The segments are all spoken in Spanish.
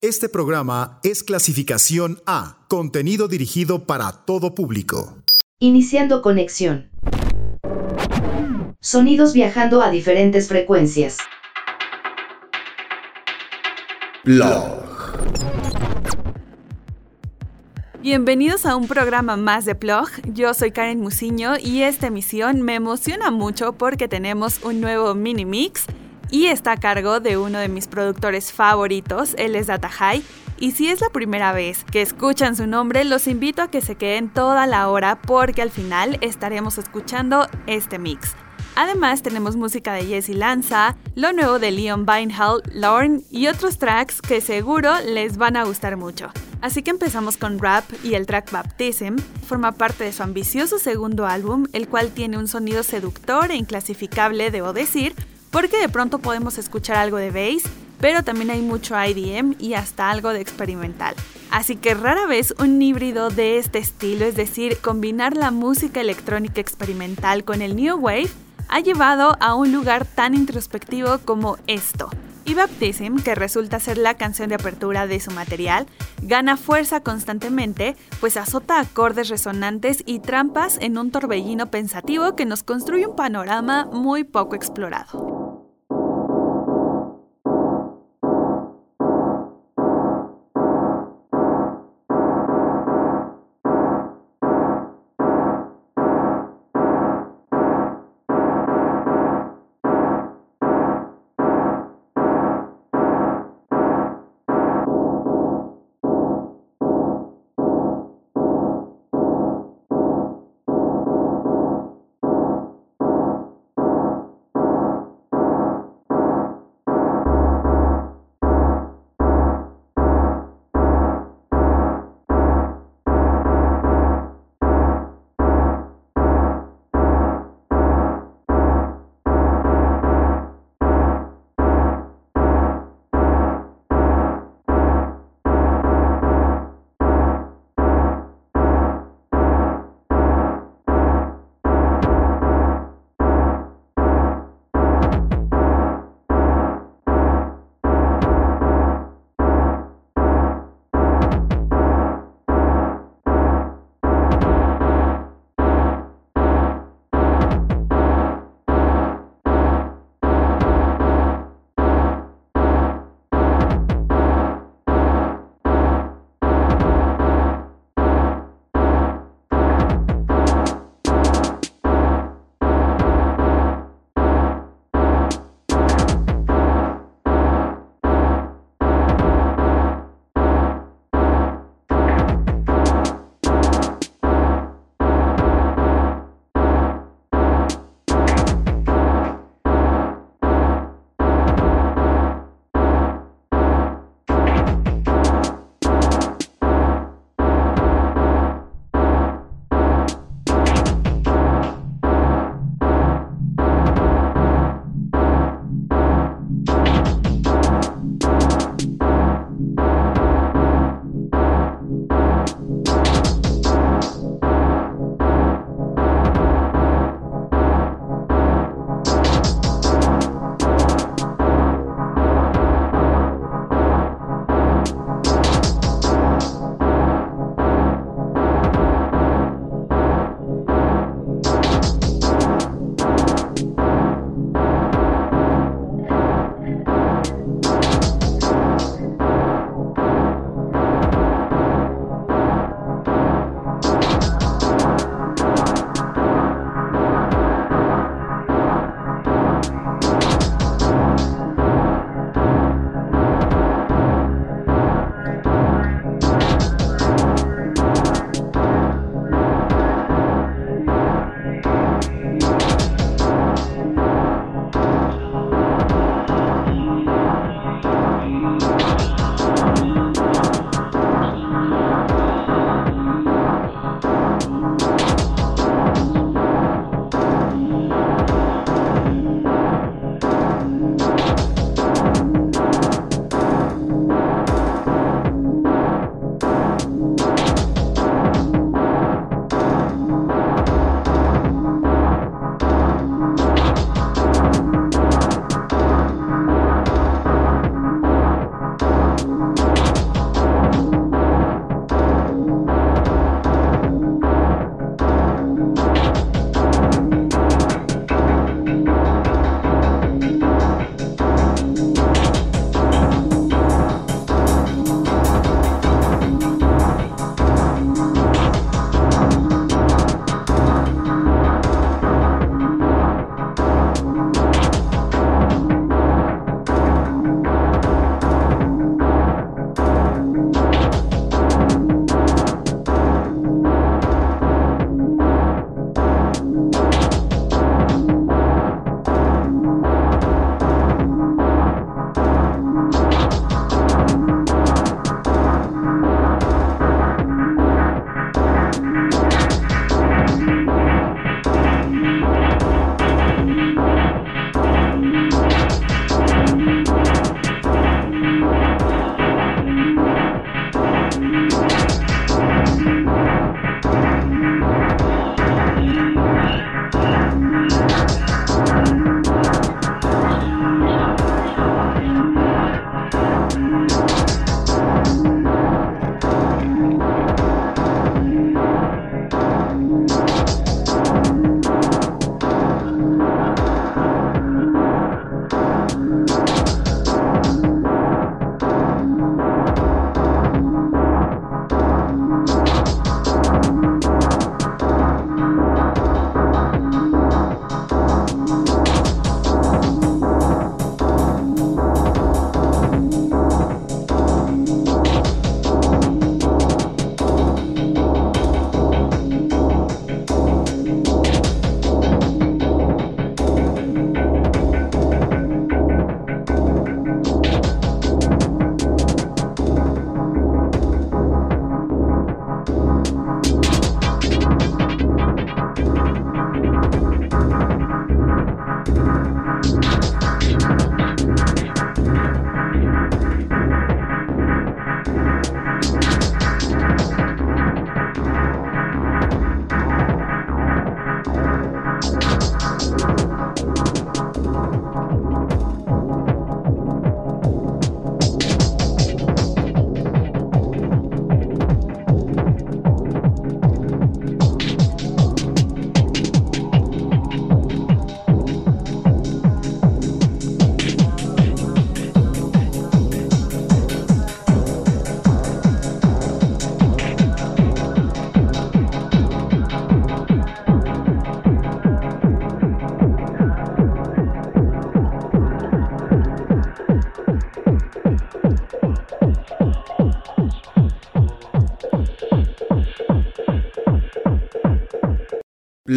Este programa es clasificación A, contenido dirigido para todo público. Iniciando conexión. Sonidos viajando a diferentes frecuencias. Blog. Bienvenidos a un programa más de Plog. Yo soy Karen Musiño y esta emisión me emociona mucho porque tenemos un nuevo mini mix y está a cargo de uno de mis productores favoritos, él es Data High. Y si es la primera vez que escuchan su nombre, los invito a que se queden toda la hora porque al final estaremos escuchando este mix. Además tenemos música de Jesse Lanza, lo nuevo de Leon Beinhall, Lorne y otros tracks que seguro les van a gustar mucho. Así que empezamos con rap y el track Baptism forma parte de su ambicioso segundo álbum, el cual tiene un sonido seductor e inclasificable, debo decir, porque de pronto podemos escuchar algo de bass, pero también hay mucho IDM y hasta algo de experimental. Así que rara vez un híbrido de este estilo, es decir, combinar la música electrónica experimental con el New Wave, ha llevado a un lugar tan introspectivo como esto. Y Baptism, que resulta ser la canción de apertura de su material, gana fuerza constantemente, pues azota acordes resonantes y trampas en un torbellino pensativo que nos construye un panorama muy poco explorado.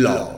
Blog.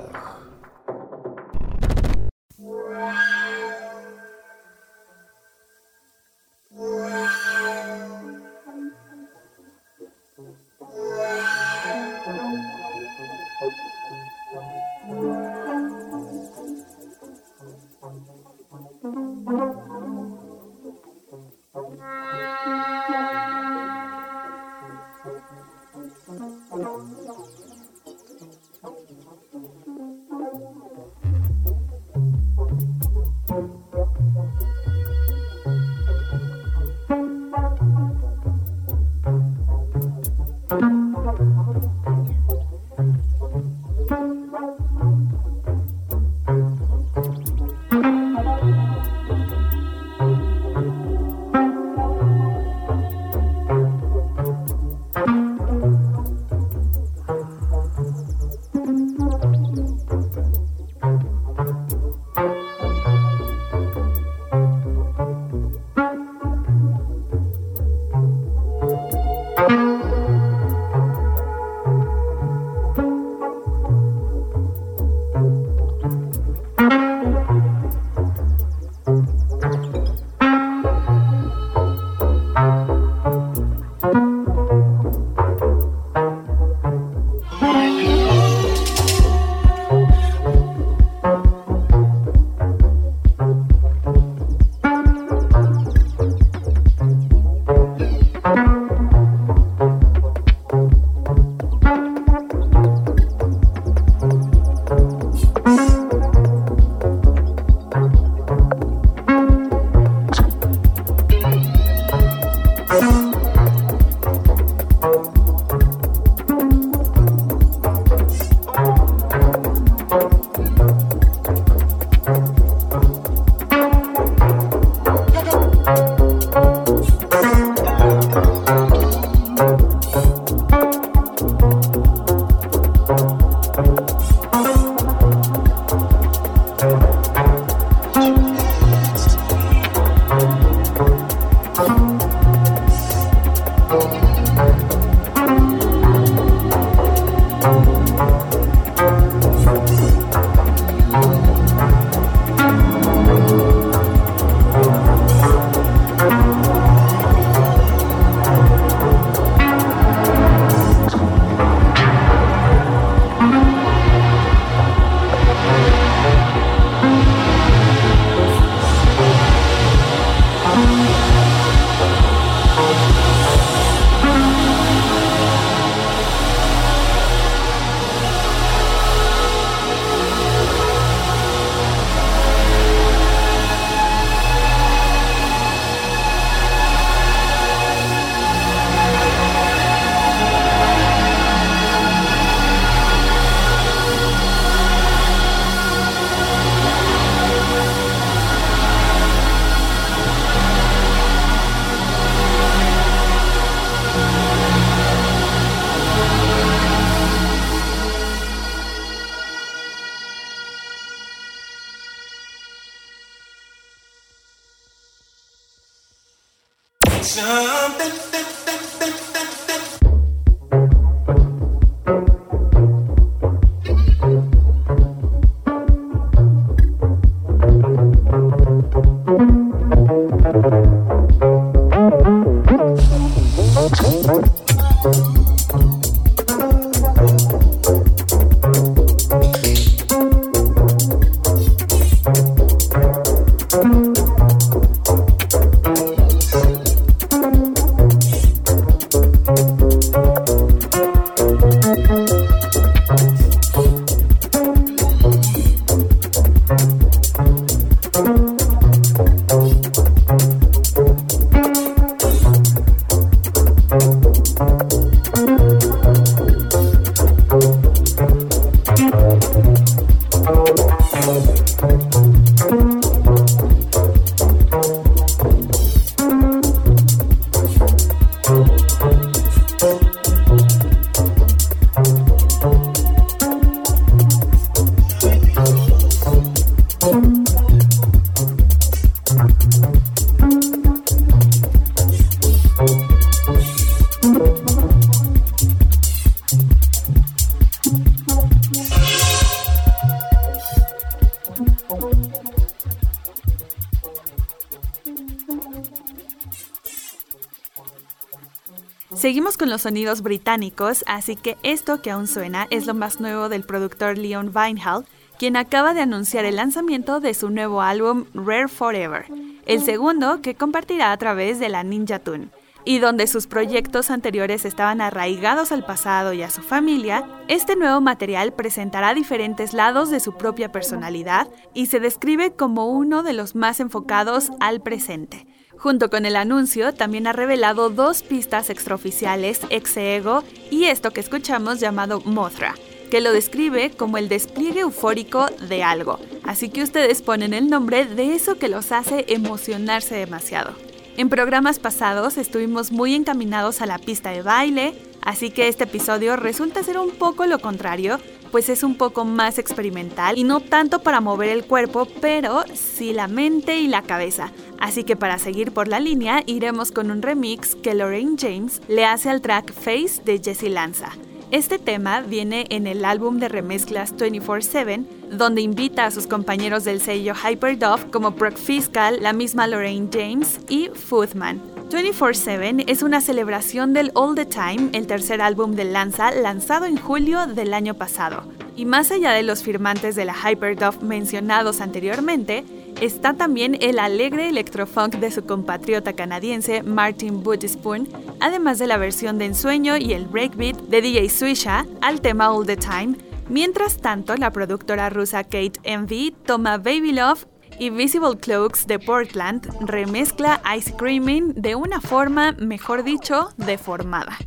Seguimos con los sonidos británicos, así que esto que aún suena es lo más nuevo del productor Leon Vinehall, quien acaba de anunciar el lanzamiento de su nuevo álbum Rare Forever, el segundo que compartirá a través de la Ninja Tune. Y donde sus proyectos anteriores estaban arraigados al pasado y a su familia, este nuevo material presentará diferentes lados de su propia personalidad y se describe como uno de los más enfocados al presente. Junto con el anuncio, también ha revelado dos pistas extraoficiales, ex ego y esto que escuchamos llamado Mothra, que lo describe como el despliegue eufórico de algo. Así que ustedes ponen el nombre de eso que los hace emocionarse demasiado. En programas pasados estuvimos muy encaminados a la pista de baile, así que este episodio resulta ser un poco lo contrario, pues es un poco más experimental y no tanto para mover el cuerpo, pero sí la mente y la cabeza. Así que para seguir por la línea iremos con un remix que Lorraine James le hace al track Face de Jessie Lanza. Este tema viene en el álbum de remezclas 24-7, donde invita a sus compañeros del sello Hyperdove como Brock Fiscal, la misma Lorraine James y Foodman. 24-7 es una celebración del All the Time, el tercer álbum de Lanza lanzado en julio del año pasado. Y más allá de los firmantes de la Hyperdove mencionados anteriormente, está también el alegre electrofunk de su compatriota canadiense Martin Bootispoon, además de la versión de Ensueño y el breakbeat de DJ Swisha al tema All the Time. Mientras tanto, la productora rusa Kate Envy toma Baby Love y Visible Cloaks de Portland remezcla Ice Creaming de una forma, mejor dicho, deformada.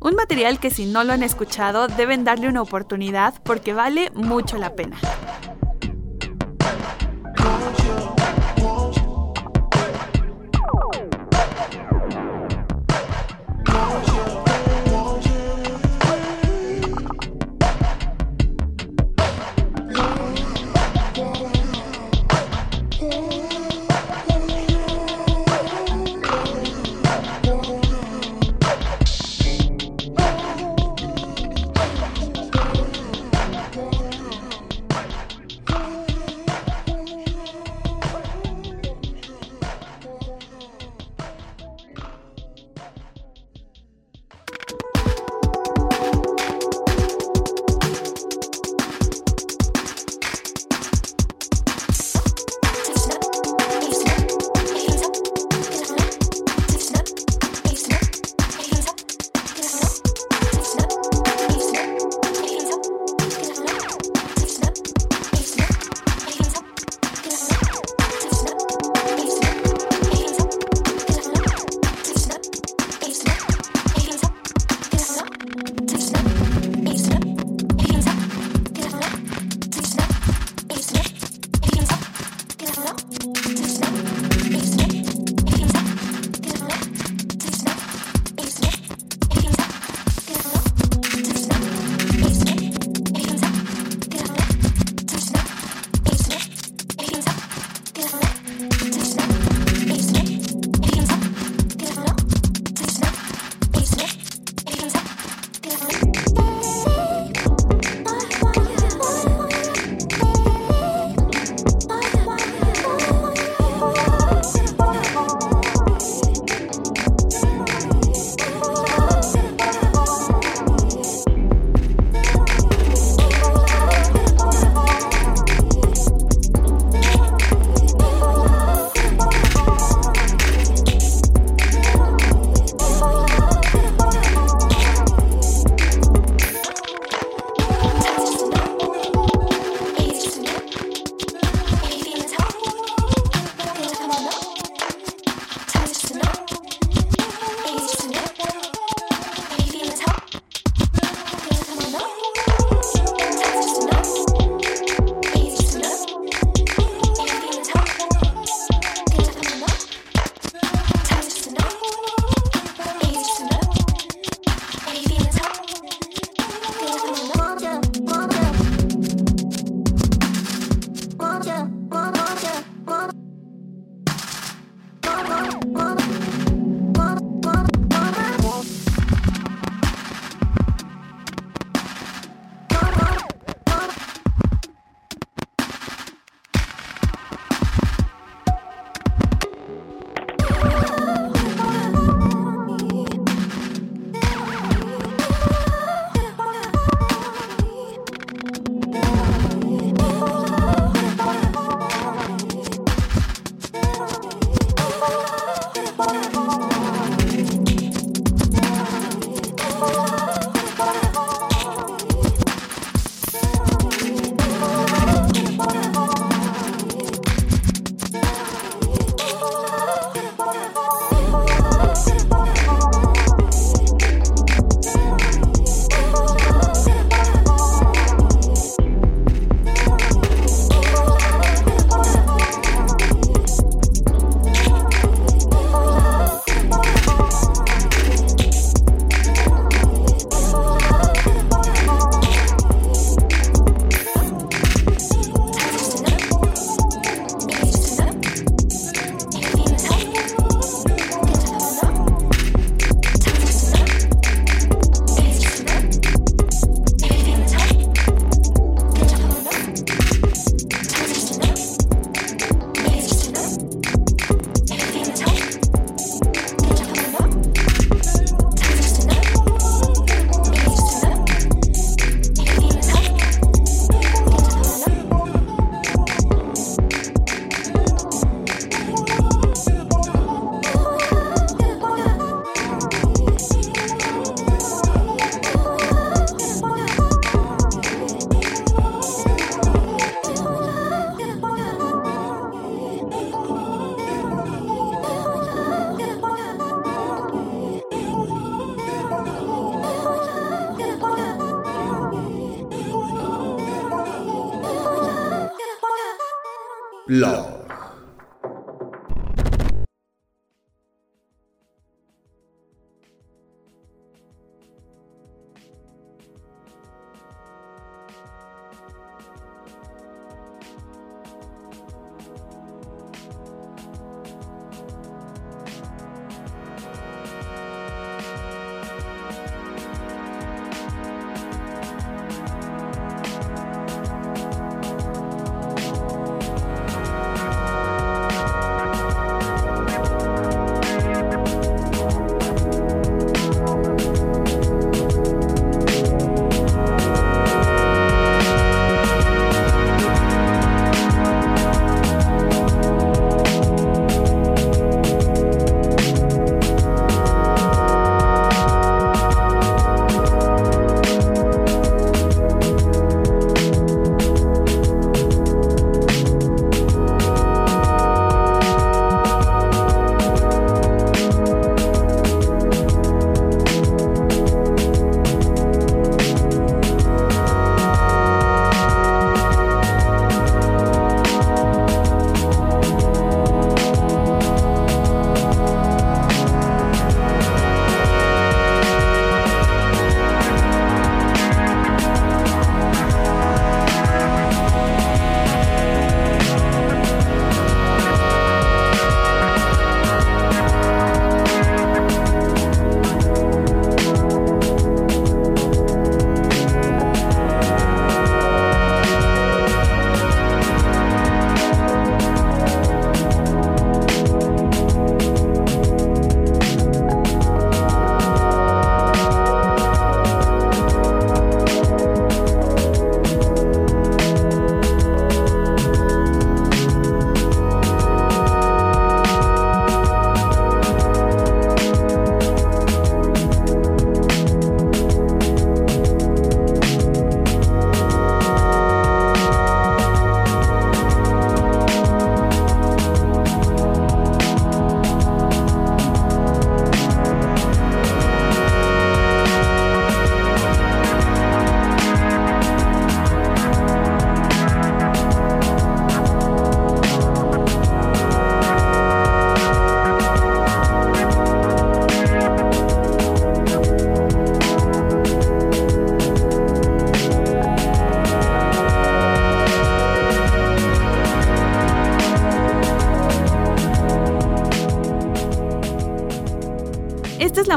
Un material que si no lo han escuchado deben darle una oportunidad porque vale mucho la pena. Thank you.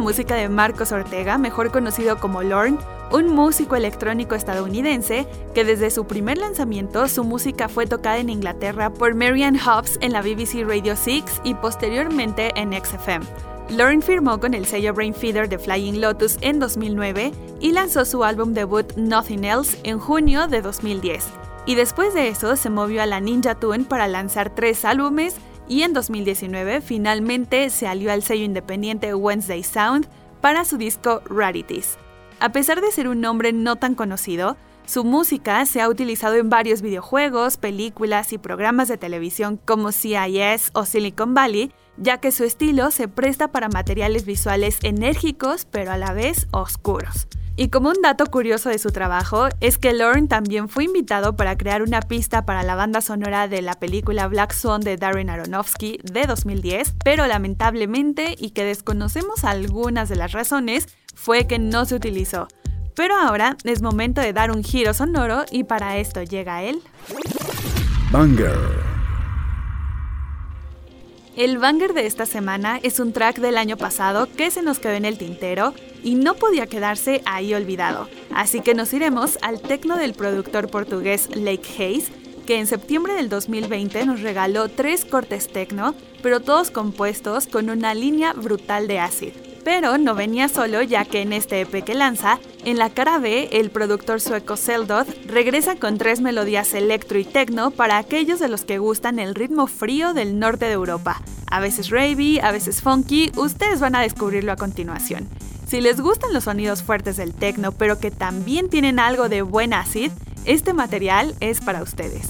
Música de Marcos Ortega, mejor conocido como Lorne, un músico electrónico estadounidense que desde su primer lanzamiento su música fue tocada en Inglaterra por Marianne Hobbs en la BBC Radio 6 y posteriormente en XFM. Lorne firmó con el sello Brainfeeder de Flying Lotus en 2009 y lanzó su álbum debut Nothing Else en junio de 2010. Y después de eso se movió a la Ninja Tune para lanzar tres álbumes y en 2019 finalmente se alió al sello independiente Wednesday Sound para su disco Rarities. A pesar de ser un nombre no tan conocido, su música se ha utilizado en varios videojuegos, películas y programas de televisión como CIS o Silicon Valley, ya que su estilo se presta para materiales visuales enérgicos pero a la vez oscuros. Y como un dato curioso de su trabajo es que Lorne también fue invitado para crear una pista para la banda sonora de la película Black Swan de Darren Aronofsky de 2010, pero lamentablemente, y que desconocemos algunas de las razones, fue que no se utilizó. Pero ahora es momento de dar un giro sonoro y para esto llega él. Banger. El banger de esta semana es un track del año pasado que se nos quedó en el tintero y no podía quedarse ahí olvidado. Así que nos iremos al tecno del productor portugués Lake Hayes, que en septiembre del 2020 nos regaló tres cortes tecno, pero todos compuestos con una línea brutal de acid. Pero no venía solo ya que en este EP que lanza, en la cara B, el productor sueco Seldoth regresa con tres melodías electro y techno para aquellos de los que gustan el ritmo frío del norte de Europa. A veces ravey, a veces funky, ustedes van a descubrirlo a continuación. Si les gustan los sonidos fuertes del techno pero que también tienen algo de buen acid, este material es para ustedes.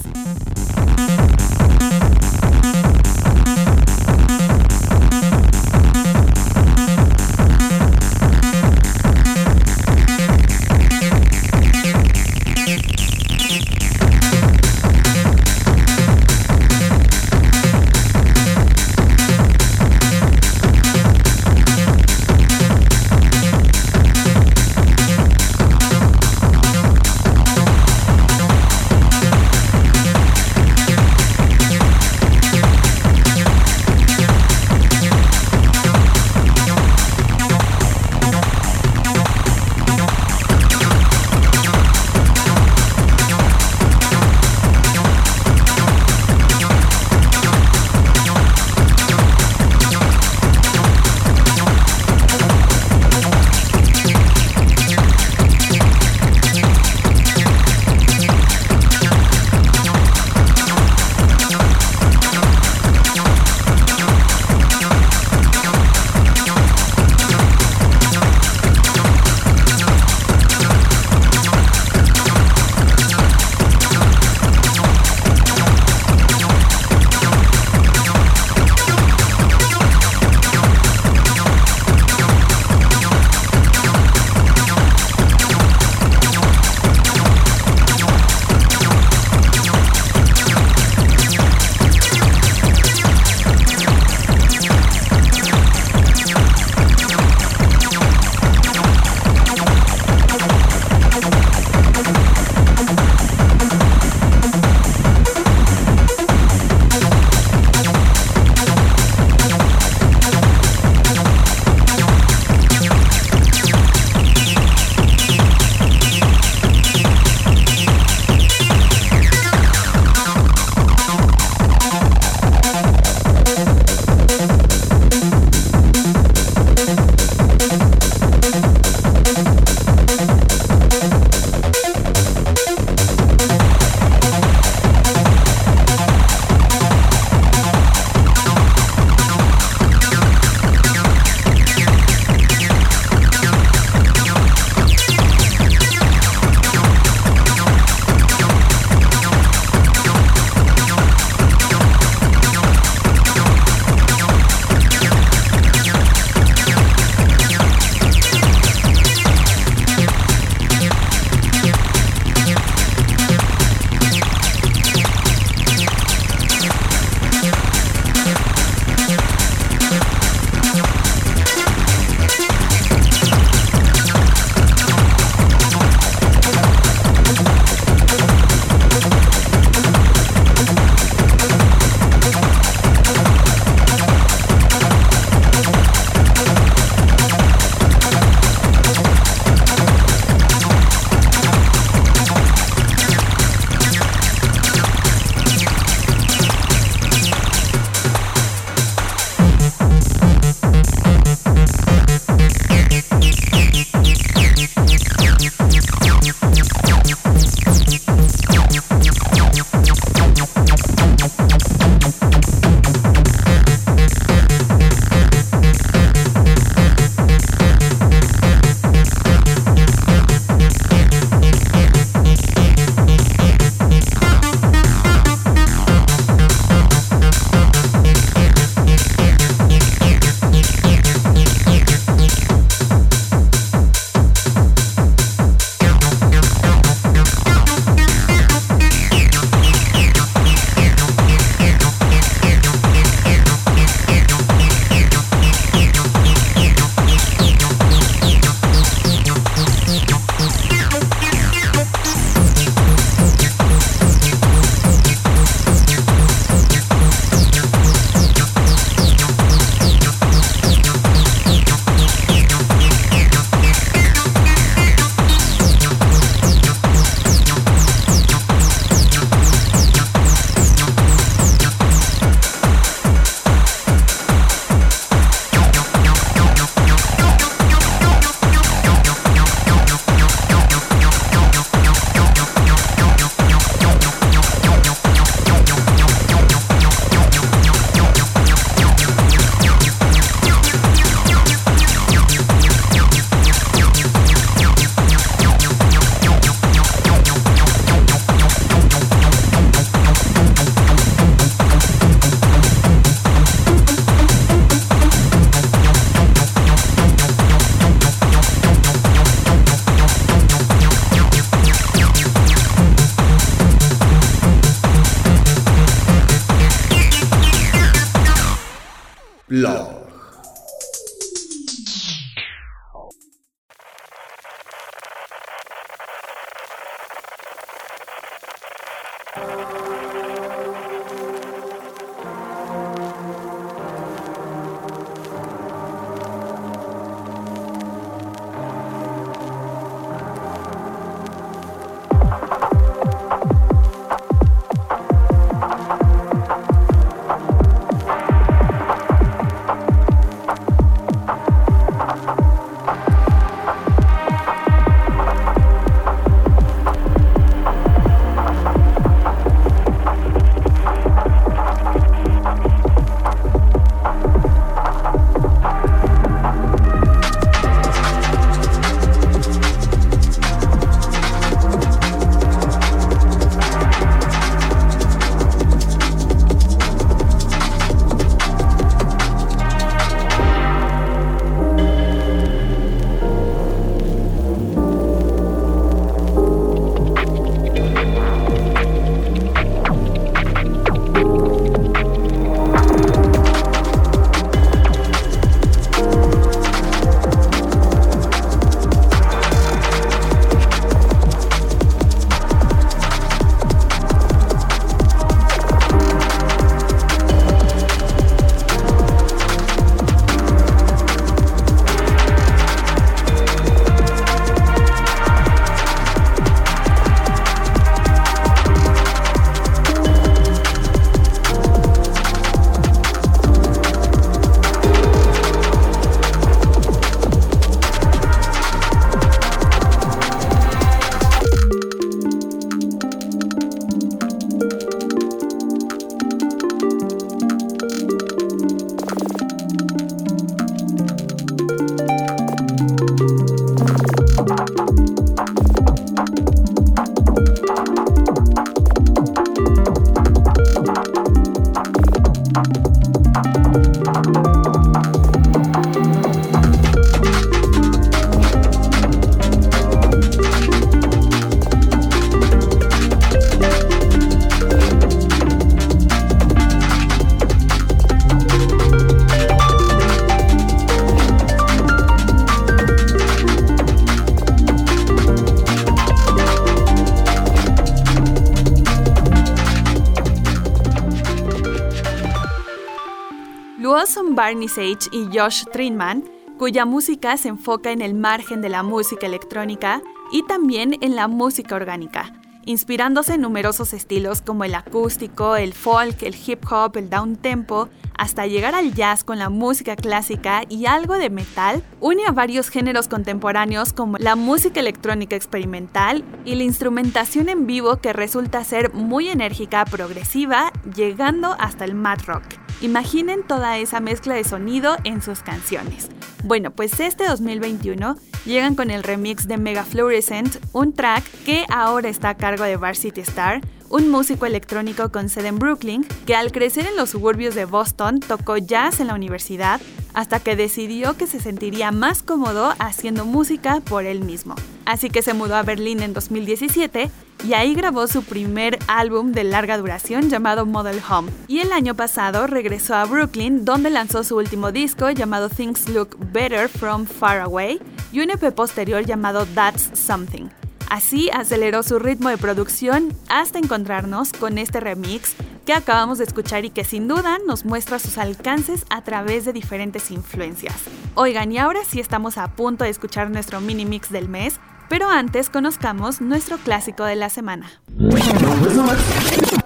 Barney Sage y Josh Trinman, cuya música se enfoca en el margen de la música electrónica y también en la música orgánica, inspirándose en numerosos estilos como el acústico, el folk, el hip hop, el down tempo, hasta llegar al jazz con la música clásica y algo de metal, une a varios géneros contemporáneos como la música electrónica experimental y la instrumentación en vivo que resulta ser muy enérgica, progresiva, llegando hasta el mad rock. Imaginen toda esa mezcla de sonido en sus canciones. Bueno, pues este 2021 llegan con el remix de Mega Fluorescent, un track que ahora está a cargo de Varsity Star, un músico electrónico con sede en Brooklyn, que al crecer en los suburbios de Boston tocó jazz en la universidad hasta que decidió que se sentiría más cómodo haciendo música por él mismo. Así que se mudó a Berlín en 2017 y ahí grabó su primer álbum de larga duración llamado Model Home. Y el año pasado regresó a Brooklyn donde lanzó su último disco llamado Things Look Better From Far Away y un EP posterior llamado That's Something. Así aceleró su ritmo de producción hasta encontrarnos con este remix que acabamos de escuchar y que sin duda nos muestra sus alcances a través de diferentes influencias. Oigan, y ahora sí estamos a punto de escuchar nuestro mini mix del mes, pero antes conozcamos nuestro clásico de la semana.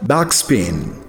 Backspin.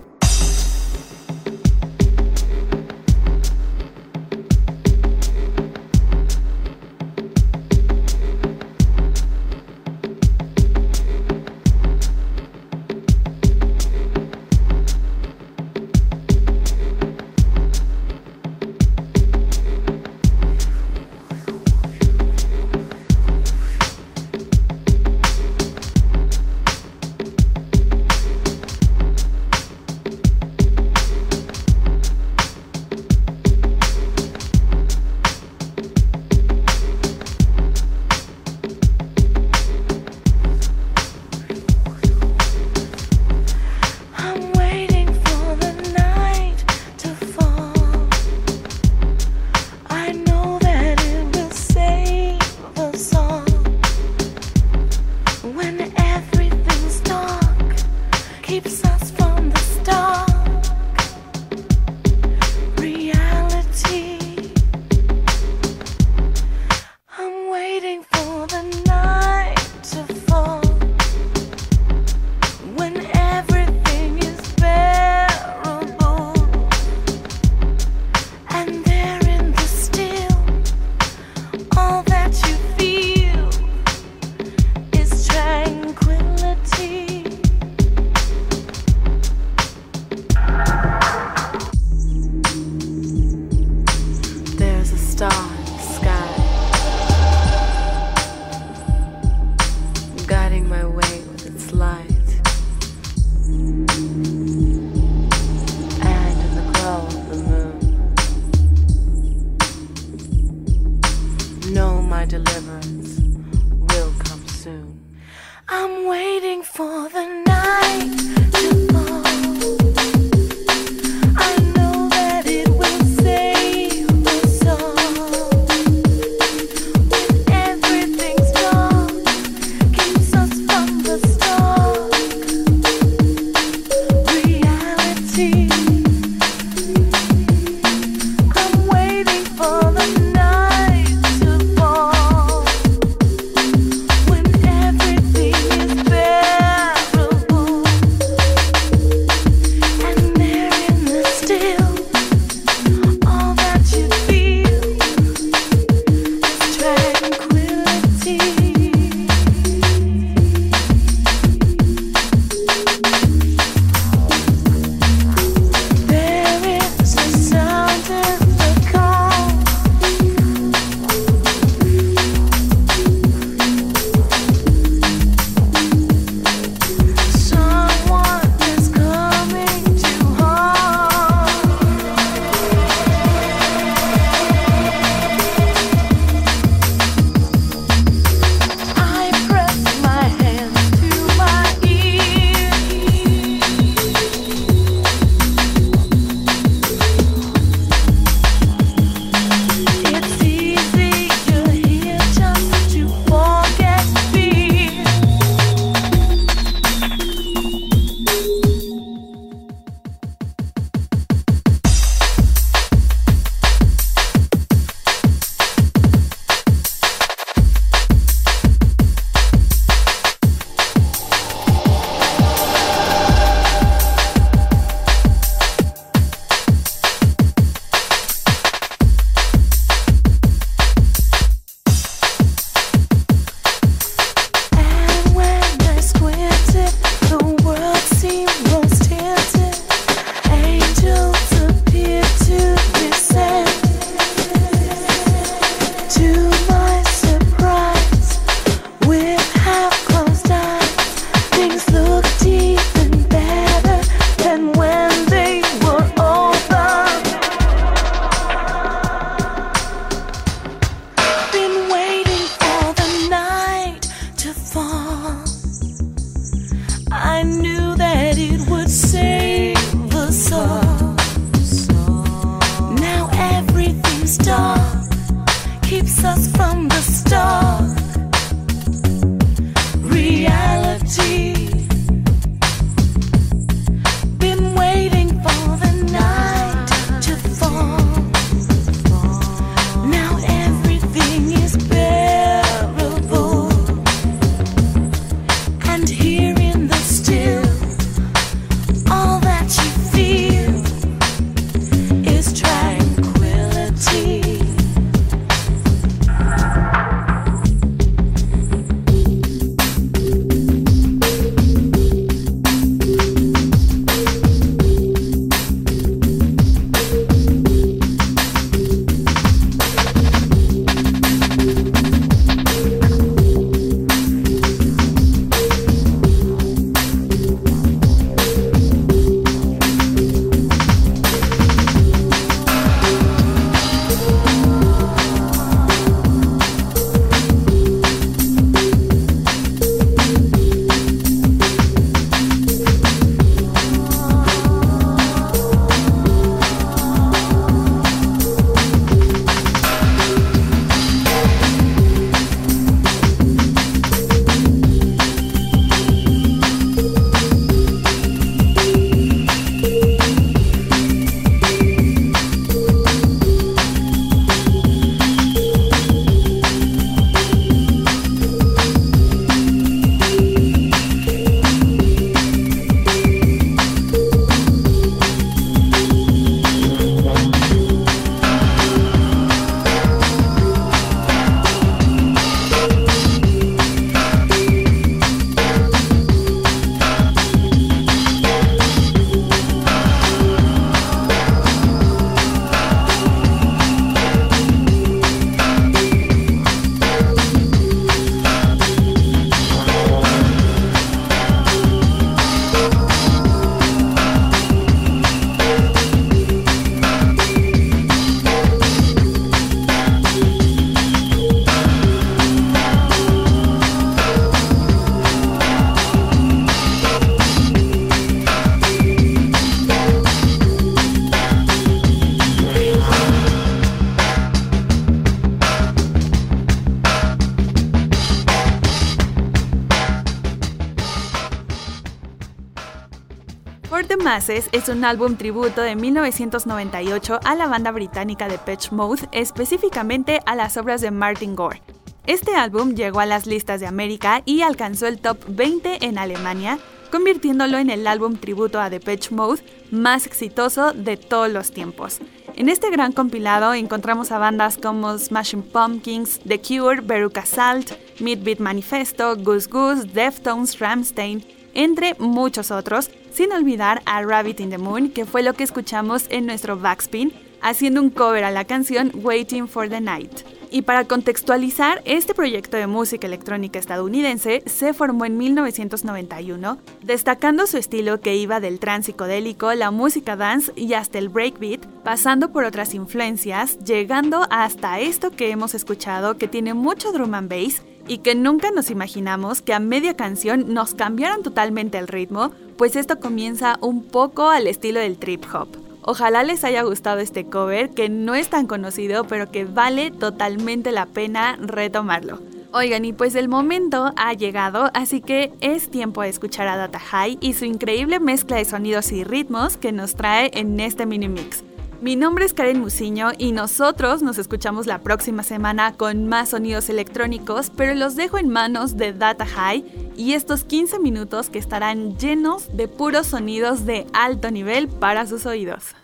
Es un álbum tributo de 1998 a la banda británica de Pitch específicamente a las obras de Martin Gore. Este álbum llegó a las listas de América y alcanzó el top 20 en Alemania, convirtiéndolo en el álbum tributo a Depeche Mode más exitoso de todos los tiempos. En este gran compilado encontramos a bandas como Smashing Pumpkins, The Cure, Veruca Salt, Midbeat Manifesto, Goose Goose, Deftones, Ramstein, entre muchos otros, sin olvidar a Rabbit in the Moon, que fue lo que escuchamos en nuestro backspin, haciendo un cover a la canción Waiting for the Night. Y para contextualizar, este proyecto de música electrónica estadounidense se formó en 1991, destacando su estilo que iba del trance psicodélico, la música dance y hasta el breakbeat, pasando por otras influencias, llegando hasta esto que hemos escuchado que tiene mucho drum and bass y que nunca nos imaginamos que a media canción nos cambiaron totalmente el ritmo, pues esto comienza un poco al estilo del trip hop. Ojalá les haya gustado este cover, que no es tan conocido, pero que vale totalmente la pena retomarlo. Oigan, y pues el momento ha llegado, así que es tiempo de escuchar a Data High y su increíble mezcla de sonidos y ritmos que nos trae en este mini mix. Mi nombre es Karen Musiño y nosotros nos escuchamos la próxima semana con más sonidos electrónicos, pero los dejo en manos de Data High y estos 15 minutos que estarán llenos de puros sonidos de alto nivel para sus oídos.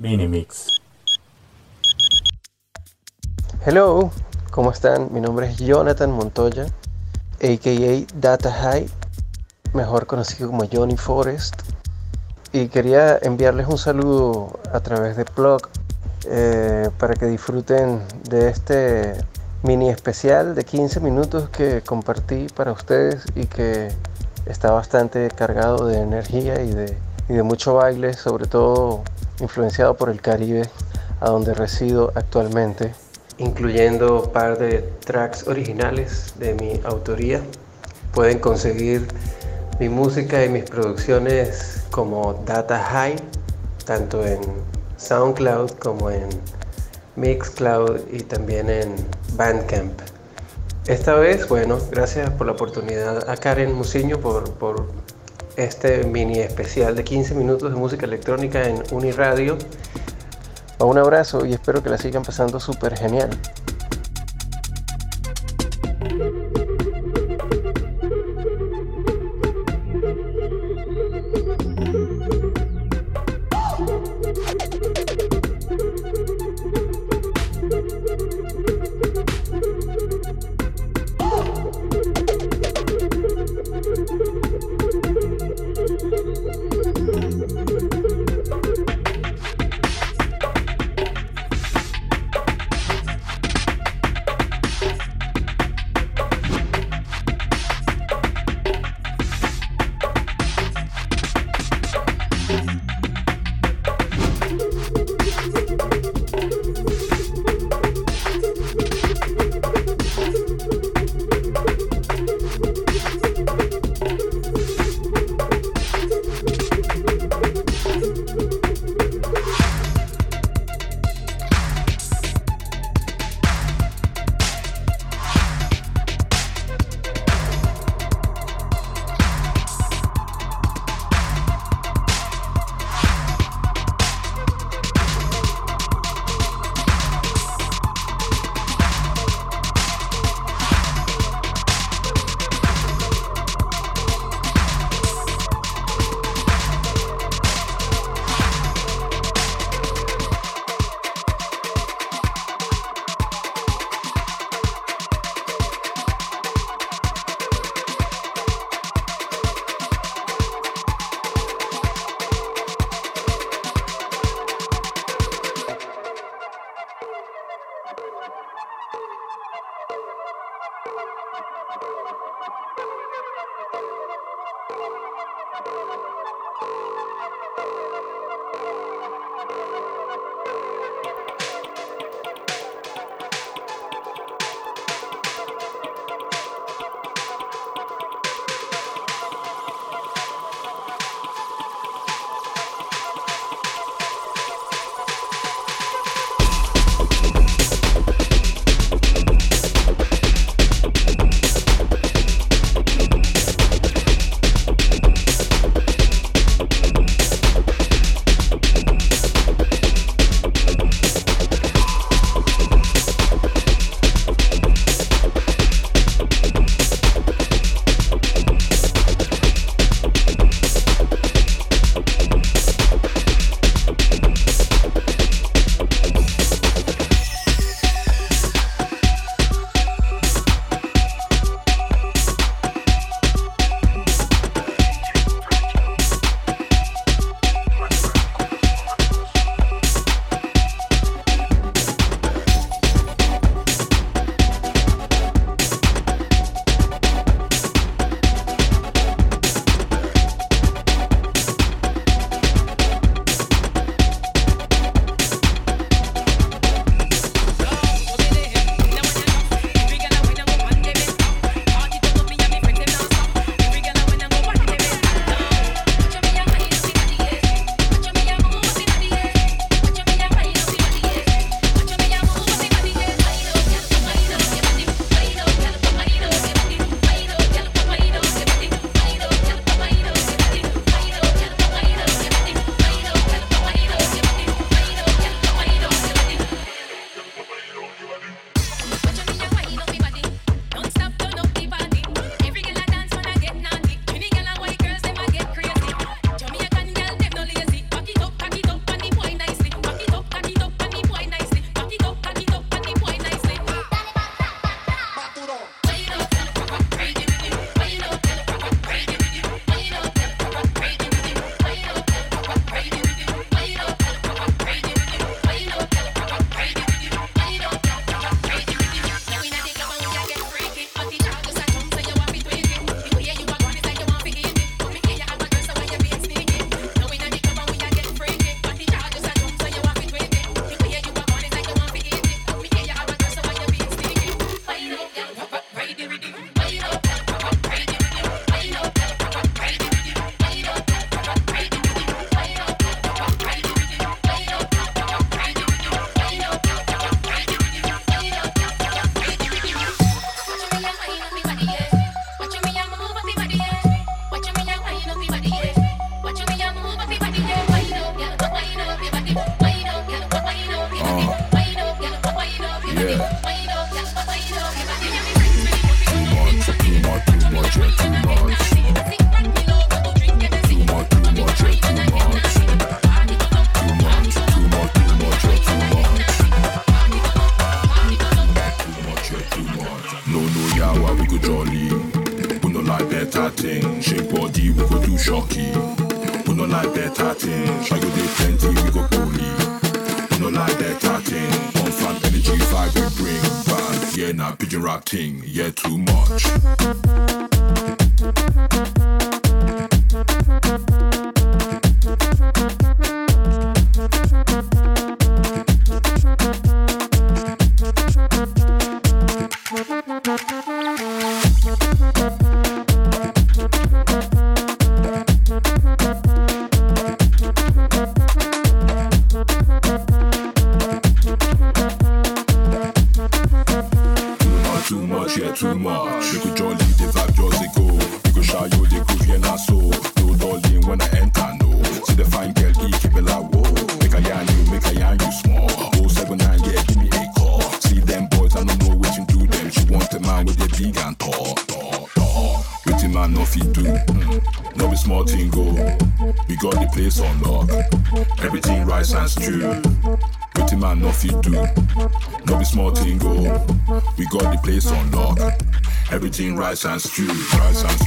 Minimix. Hello, ¿cómo están? Mi nombre es Jonathan Montoya, aka Data High, mejor conocido como Johnny Forest y quería enviarles un saludo a través de Plug eh, para que disfruten de este mini especial de 15 minutos que compartí para ustedes y que está bastante cargado de energía y de, y de mucho baile, sobre todo influenciado por el Caribe, a donde resido actualmente, incluyendo un par de tracks originales de mi autoría. Pueden conseguir mi música y mis producciones como Data High, tanto en SoundCloud como en Mixcloud y también en Bandcamp. Esta vez, bueno, gracias por la oportunidad a Karen Musiño por, por este mini especial de 15 minutos de música electrónica en Uniradio. Un abrazo y espero que la sigan pasando súper genial. King. Renaissance Jew, Renaissance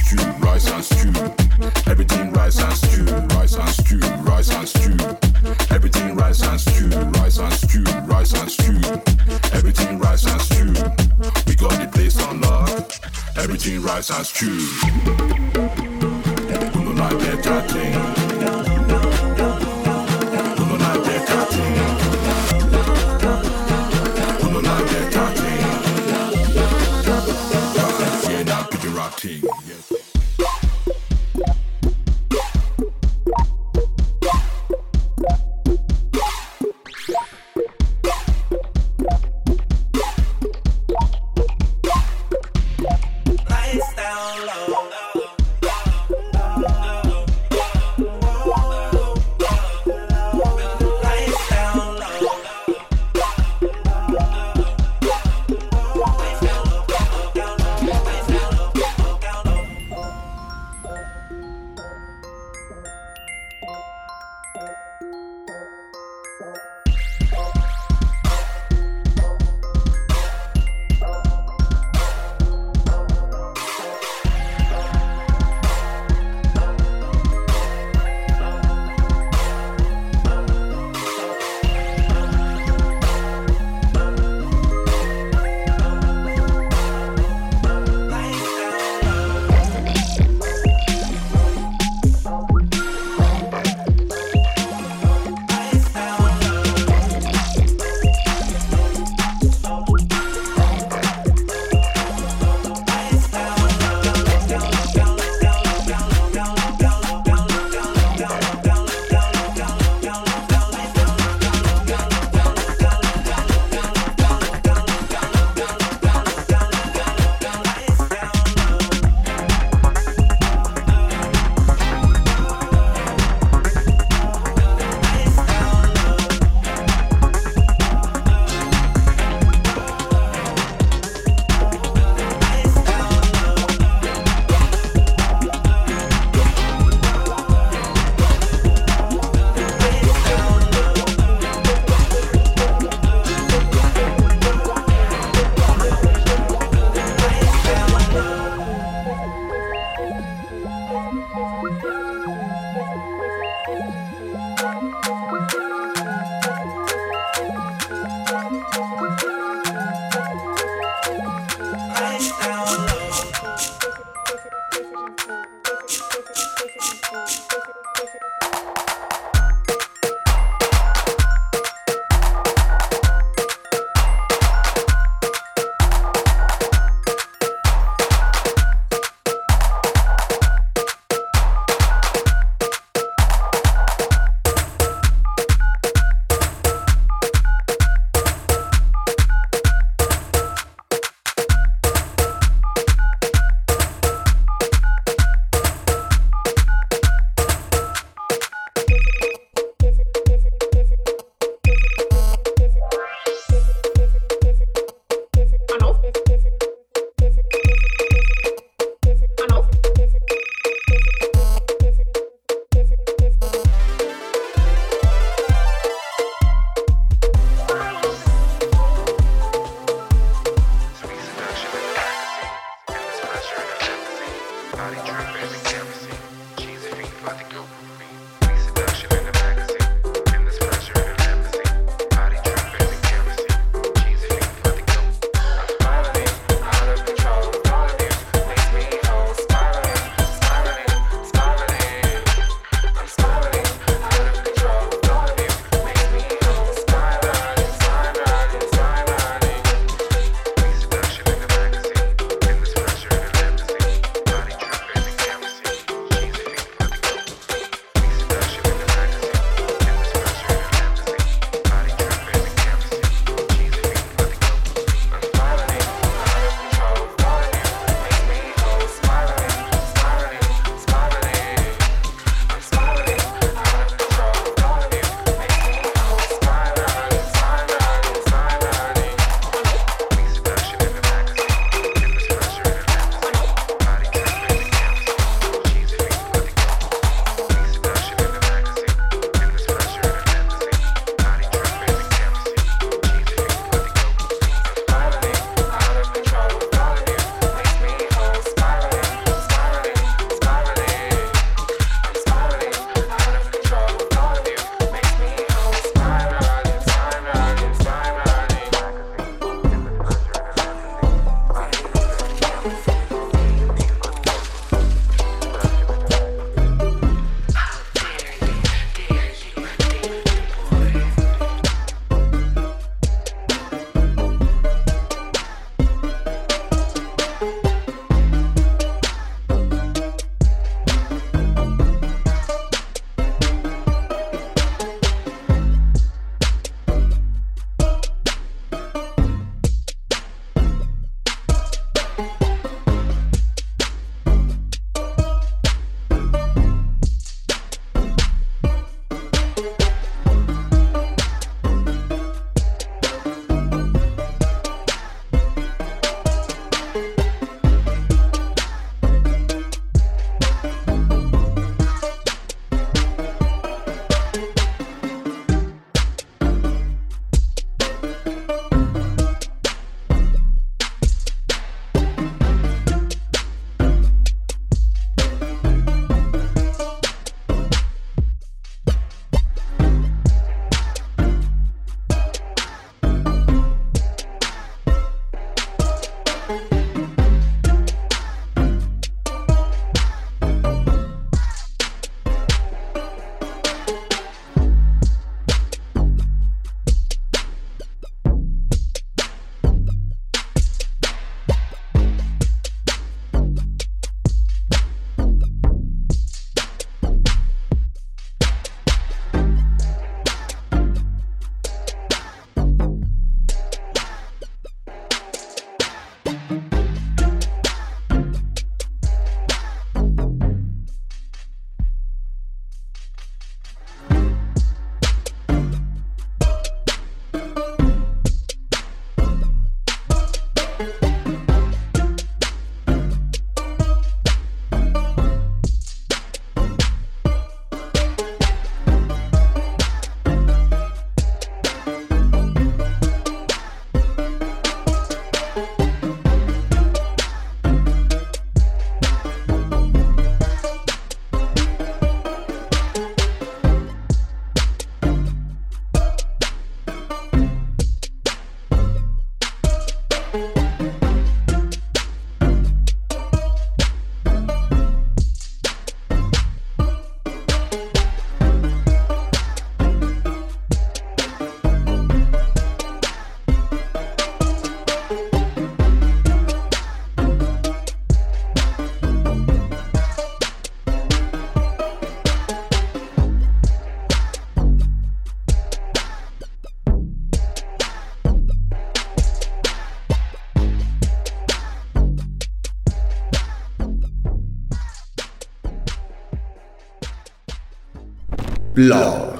Blog.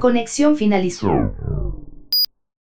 Conexión finalizó.